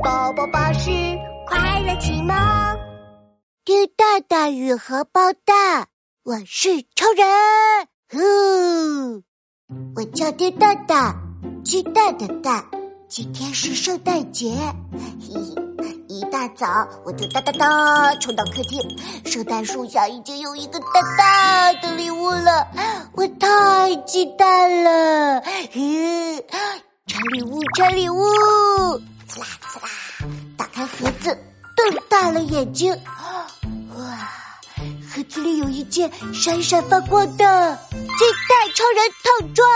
宝宝巴士快乐启蒙。丢大大与荷包蛋，我是超人。呼，我叫丁大大，鸡蛋的蛋。今天是圣诞节，嘿嘿，一大早我就哒哒哒冲到客厅，圣诞树下已经有一个大大的礼物了，我太期待了。嘿，拆礼物，拆礼物，呲啦呲啦，打开盒子，瞪大了眼睛，哇，盒子里有一件闪闪发光的金蛋超人套装。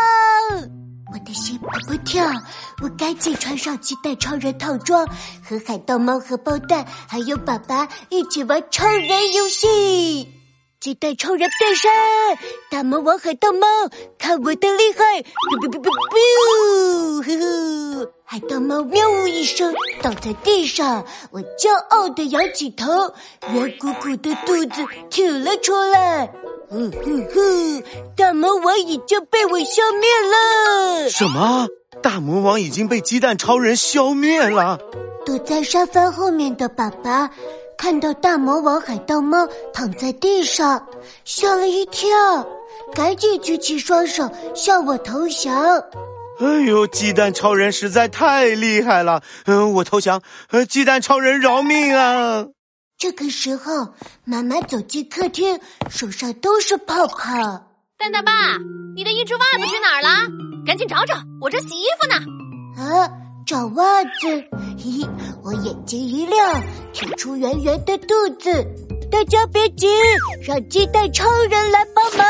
我的心砰砰跳，我赶紧穿上鸡蛋超人套装，和海盗猫荷包蛋还有爸爸一起玩超人游戏。鸡蛋超人变身，大魔王海盗猫，看我的厉害哔哔哔哔哔呵呵，海盗猫喵呜一声倒在地上，我骄傲的仰起头，圆鼓鼓的肚子挺了出来。呼呼呼！大魔王已经被我消灭了。什么？大魔王已经被鸡蛋超人消灭了？躲在沙发后面的爸爸看到大魔王海盗猫躺在地上，吓了一跳，赶紧举起双手向我投降。哎呦，鸡蛋超人实在太厉害了！嗯，我投降。呃，鸡蛋超人饶命啊！这个时候，妈妈走进客厅，手上都是泡泡。蛋蛋爸，你的一只袜子去哪儿了？赶紧找找，我正洗衣服呢。啊，找袜子！嘿嘿，我眼睛一亮，挺出圆圆的肚子。大家别急，让鸡蛋超人来帮忙。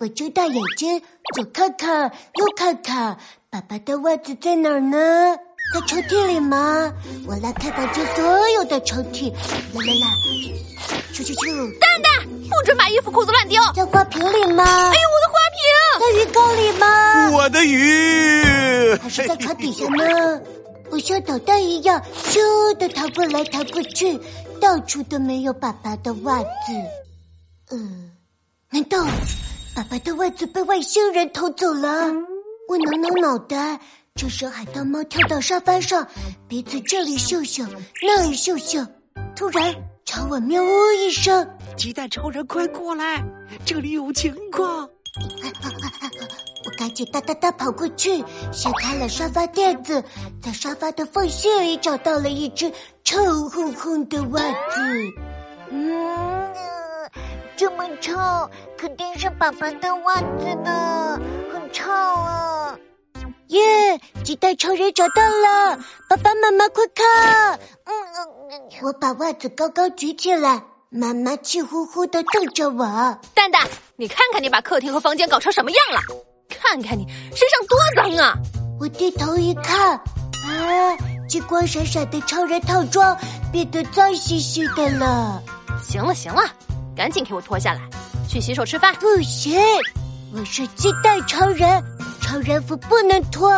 我睁大眼睛，左看看，右看看，爸爸的袜子在哪儿呢？在抽屉里吗？我来开房间所有的抽屉，啦啦啦，咻咻咻！蛋蛋，不准把衣服裤子乱丢。在花瓶里吗？哎呦，我的花瓶！在鱼缸里吗？我的鱼还是在床底下呢？我像导弹一样咻的逃过来逃过去，到处都没有爸爸的袜子。嗯，难道爸爸的袜子被外星人偷走了？我挠挠脑袋。这时，海盗猫跳到沙发上，鼻子这里嗅嗅，那里嗅嗅，突然朝我喵呜一声：“鸡蛋超人，快过来，这里有情况！”我赶紧哒哒哒跑过去，掀开了沙发垫子，在沙发的缝隙里找到了一只臭烘烘的袜子。嗯，这么臭，肯定是爸爸的袜子呢，很臭啊！耶！鸡蛋超人找到了，爸爸妈妈快看！嗯，我把袜子高高举起来，妈妈气呼呼的瞪着我。蛋蛋，你看看你把客厅和房间搞成什么样了？看看你身上多脏啊！我低头一看，啊，金光闪闪的超人套装变得脏兮兮的了。行了行了，赶紧给我脱下来，去洗手吃饭。不行，我是鸡蛋超人。超人服不能脱，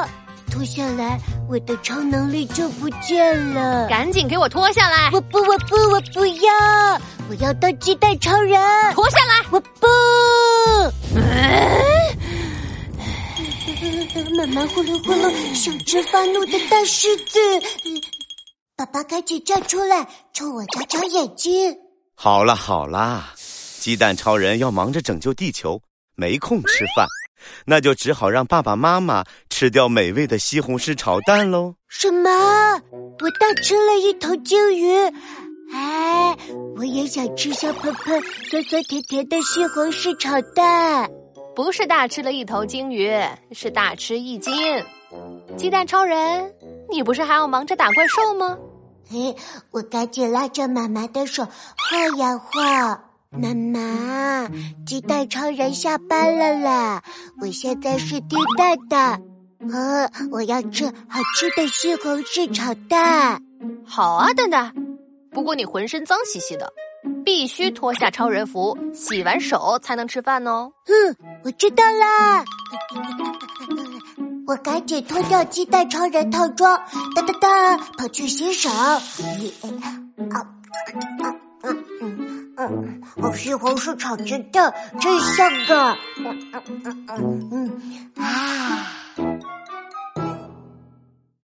脱下来我的超能力就不见了。赶紧给我脱下来！我不，我不，我不要！我要当鸡蛋超人！脱下来！我不！妈妈呼噜呼噜，像只发怒的大狮子。爸爸赶紧站出来，冲我眨眨眼睛。好了好了，鸡蛋超人要忙着拯救地球，没空吃饭。那就只好让爸爸妈妈吃掉美味的西红柿炒蛋喽。什么？我大吃了一头鲸鱼，哎，我也想吃香喷喷、酸酸甜甜的西红柿炒蛋。不是大吃了一头鲸鱼，是大吃一惊。鸡蛋超人，你不是还要忙着打怪兽吗？嘿，我赶紧拉着妈妈的手晃呀晃。妈妈，鸡蛋超人下班了啦！我现在是滴蛋蛋，呃，我要吃好吃的西红柿炒蛋。好啊，蛋蛋。不过你浑身脏兮兮的，必须脱下超人服，洗完手才能吃饭哦。嗯，我知道啦。我赶紧脱掉鸡蛋超人套装，哒哒哒，跑去洗手。嗯，哦，西红柿炒鸡蛋真香啊！嗯嗯嗯嗯啊。